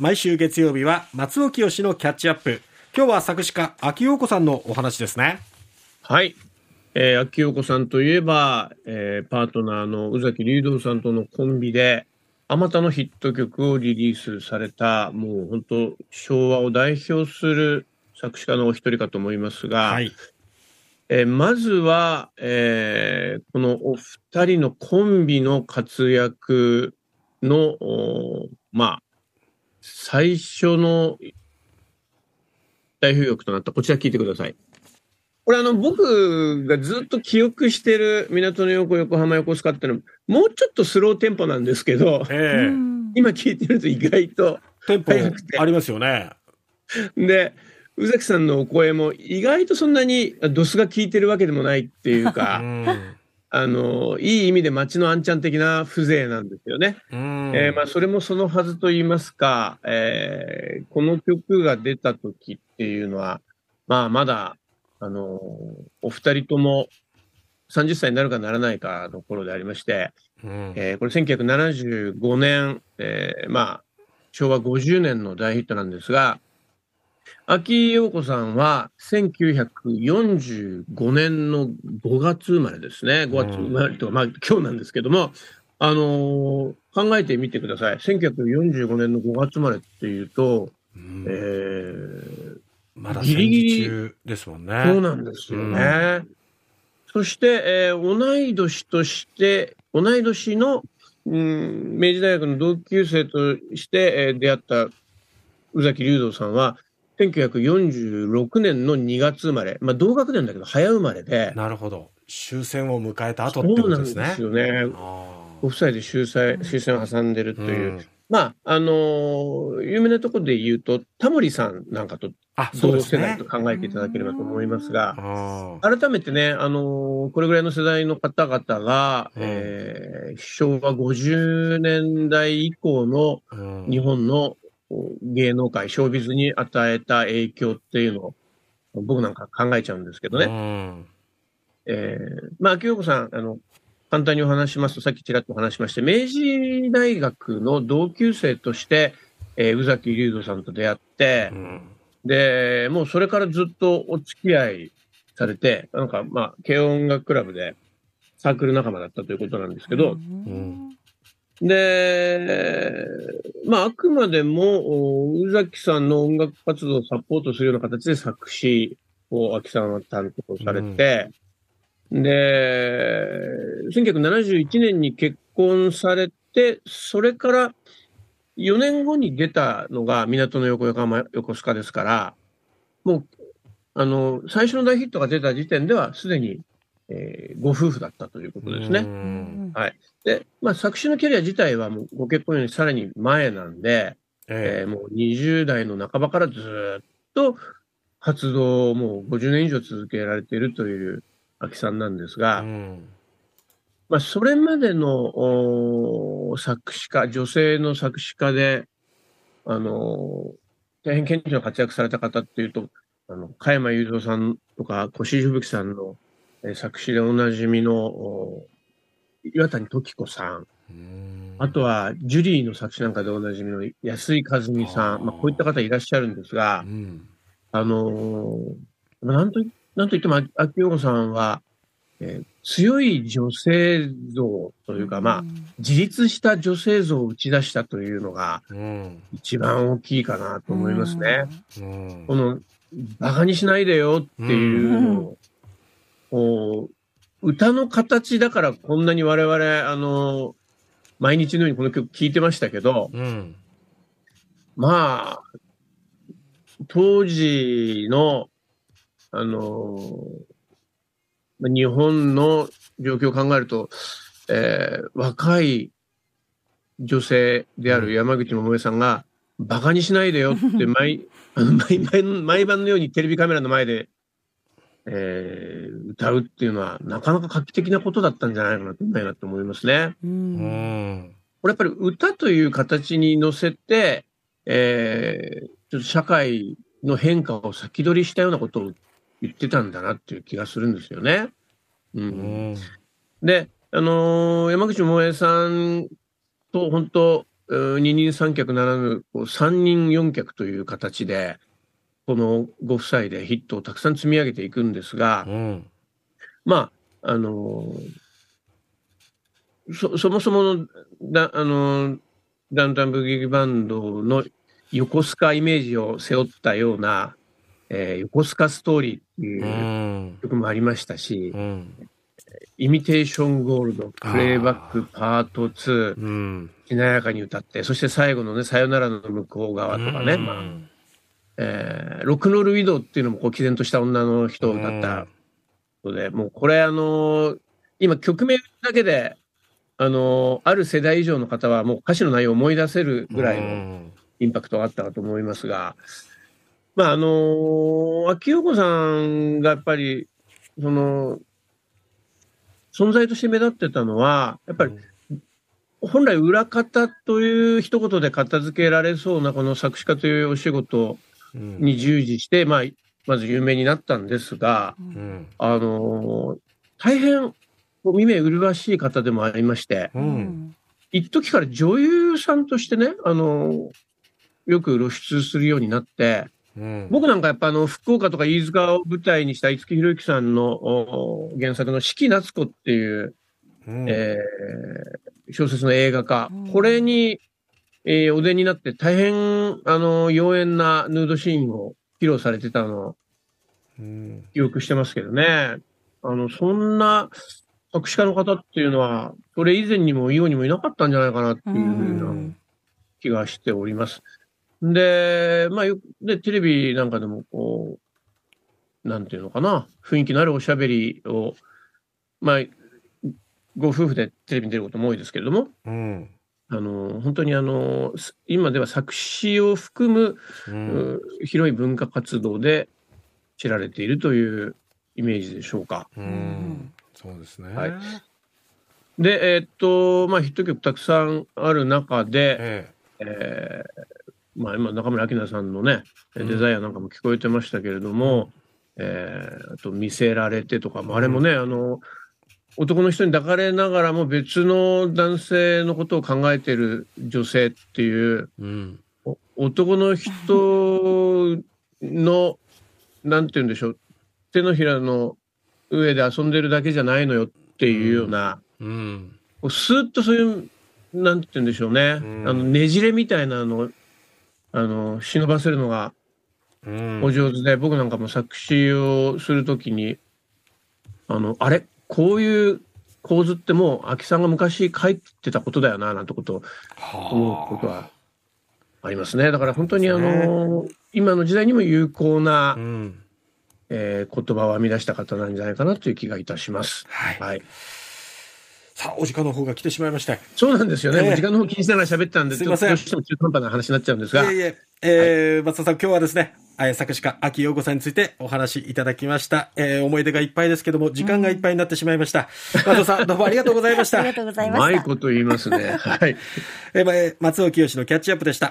毎週月曜日は松尾清のキャッチアップ。今日は作詞家、秋陽子さんのお話ですね。はい。えー、秋陽子さんといえば、えー、パートナーの宇崎竜道さんとのコンビで、あまたのヒット曲をリリースされた、もう本当、昭和を代表する作詞家のお一人かと思いますが、はい、えー、まずは、えー、このお二人のコンビの活躍の、まあ、最初の代表曲となったこちら聞いてください。これあの、僕がずっと記憶してる港の横、横浜横須賀ってのは、もうちょっとスローテンポなんですけど、えー、今聞いてると意外とテンポありますよね。で、宇崎さんのお声も意外とそんなにドスが効いてるわけでもないっていうか、あの、いい意味で街のあんちゃん的な風情なんですよね。えー、まあ、それもそのはずと言いますか、えー、この曲が出た時っていうのは、まあ、まだ、あの、お二人とも30歳になるかならないかの頃でありまして、うん、えー、これ1975年、えー、まあ、昭和50年の大ヒットなんですが、秋陽子さんは1945年の5月生まれですね。5月生まれと、まあ今日なんですけども、あのー、考えてみてください。1945年の5月生まれっていうと、うん、えー、まだギリギリですもんね。そうなんですよね。うん、そして、えー、同い年として、同い年の、うん、明治大学の同級生として、えー、出会った宇崎竜道さんは、1946年の2月生まれ、まあ、同学年だけど早生まれで。なるほど。終戦を迎えた後ってことですね。そうなんですよね。ご夫妻で終戦終戦を挟んでるという。うん、まあ、あのー、有名なところで言うと、タモリさんなんかと同世代と考えていただければと思いますが、すね、改めてね、あのー、これぐらいの世代の方々が、うん、えー、昭和50年代以降の日本の芸能界、ショービズに与えた影響っていうのを、僕なんか考えちゃうんですけどね。うん、えー、まあ、清子さん、あの、簡単にお話しますと、さっきちらっと話しまして、明治大学の同級生として、えー、宇崎竜斗さんと出会って、うん、で、もうそれからずっとお付き合いされて、なんか、まあ、軽音楽クラブでサークル仲間だったということなんですけど、うん、で、まあ、あくまでも、宇崎さんの音楽活動をサポートするような形で作詞を秋さんは担当されて、うん、で、1971年に結婚されて、それから4年後に出たのが港の横横浜横須賀ですから、もう、あの、最初の大ヒットが出た時点ではすでにえー、ご夫婦だったということですね。はい。で、まあ、作詞のキャリア自体はもうご結婚よりさらに前なんで、えー、えー、もう20代の半ばからずっと活動をもう50年以上続けられているという秋さんなんですが、まあ、それまでの作詞家、女性の作詞家で、あの、大変顕著な活躍された方っていうと、あの、加山雄三さんとか、越井吹雪さんの作詞でおなじみの岩谷時子さん、あとはジュリーの作詞なんかでおなじみの安井和美さん、まあ、こういった方いらっしゃるんですが、うん、あのー、なんと、なんといっても、秋代子さんは、えー、強い女性像というか、まあ、自立した女性像を打ち出したというのが、一番大きいかなと思いますね。うん、この、馬鹿にしないでよっていうのを、こう、歌の形だからこんなに我々、あの、毎日のようにこの曲聴いてましたけど、うん、まあ、当時の、あの、日本の状況を考えると、えー、若い女性である山口百恵さんが、馬鹿にしないでよって毎、毎毎毎晩のようにテレビカメラの前でえー、歌うっていうのは、なかなか画期的なことだったんじゃないかなとないなと思いますね。うん。これやっぱり歌という形に乗せて、えー、ちょっと社会の変化を先取りしたようなことを言ってたんだなっていう気がするんですよね。うん。うん、で、あのー、山口百恵さんと本当、う二人三脚ならぬ、こう三人四脚という形で、このご夫妻でヒットをたくさん積み上げていくんですが、うん。まあ、あのそ、そもそもの、だ、あのダウンタウンブギウギバンドの横須賀イメージを背負ったような、えー横須賀ストーリーってう。いうん曲もありましたし、うん。イミテーションゴールド、プレイバックパート2、うん。しなやかに歌って、そして最後のね、さよならの向こう側とかね、うんまあ、えーロックノールウィドウっていうのもこう、毅然とした女の人だったので、もうこれあのー今曲名だけで、あのーある世代以上の方はもう歌詞の内容を思い出せるぐらいのうんインパクトがあったかと思いますが、まああのー秋代子さんがやっぱり、その、存在として目立ってたのは、やっぱり本来裏方という一言で片付けられそうなこの作詞家というお仕事うん。に従事して、まあ、まず有名になったんですが、うん。あのー大変、こう、見目麗しい方でもありまして、うん。一時から女優さんとしてね、あのーよく露出するようになって、うん。僕なんかやっぱあの、福岡とか飯塚を舞台にした五木ひろゆきさんのお原作の四季夏子っていう、うんえー小説の映画化うん、これに、えーお出になって大変、あの、妖艶なヌードシーンを披露されてたのをうん。記憶してますけどね。あの、そんな作詞家の方っていうのは、それ以前にも以後にもいなかったんじゃないかなっていうふうな気がしております。で、まあよ、で、テレビなんかでもこう、なんていうのかな、雰囲気のあるおしゃべりを、まあ、ご夫婦でテレビに出ることも多いですけれども、うん。あの、本当にあの、す今では作詞を含む、うん。う広い文化活動で知られているというイメージでしょうか。うん。そうですね。はいで、えーっと、まあ、ヒット曲たくさんある中で、ええーまあ、今、中村明菜さんのね、うんデザイアなんかも聞こえてましたけれども、えーあと、見せられてとかも、あれもね、あの、男の人に抱かれながらも別の男性のことを考えている女性っていう、え。うん。お男の人の、なんて言うんでしょう、手のひらの上で遊んでるだけじゃないのよっていうような、うん。こうスーッとそういう、なんて言うんでしょうね、うんあのねじれみたいなのを、あの、忍ばせるのがうん。お上手で、僕なんかも作詞をするときに、あの、あれ？こういう構図ってもう、秋さんが昔書いてたことだよな、なんてことを思うことはありますね。だから本当にあの、今の時代にも有効なう、ん。えー言葉を編み出した方なんじゃないかなという気がいたします。はい。はい。さあ、お時間の方が来てしまいました。そうなんですよね。ええもう時間の方気にしながら喋ったんで、すいませんどうしても中途半端な話になっちゃうんですがいえい、え、えー松田さん、今日はですね、えー作詞家、秋陽子さんについてお話しいただきました。えー思い出がいっぱいですけども、時間がいっぱいになってしまいました。松田さん、どうもありがとうございました。ありがとうございうまました。いこと言いますね。はい。えーまえー松尾清のキャッチアップでした。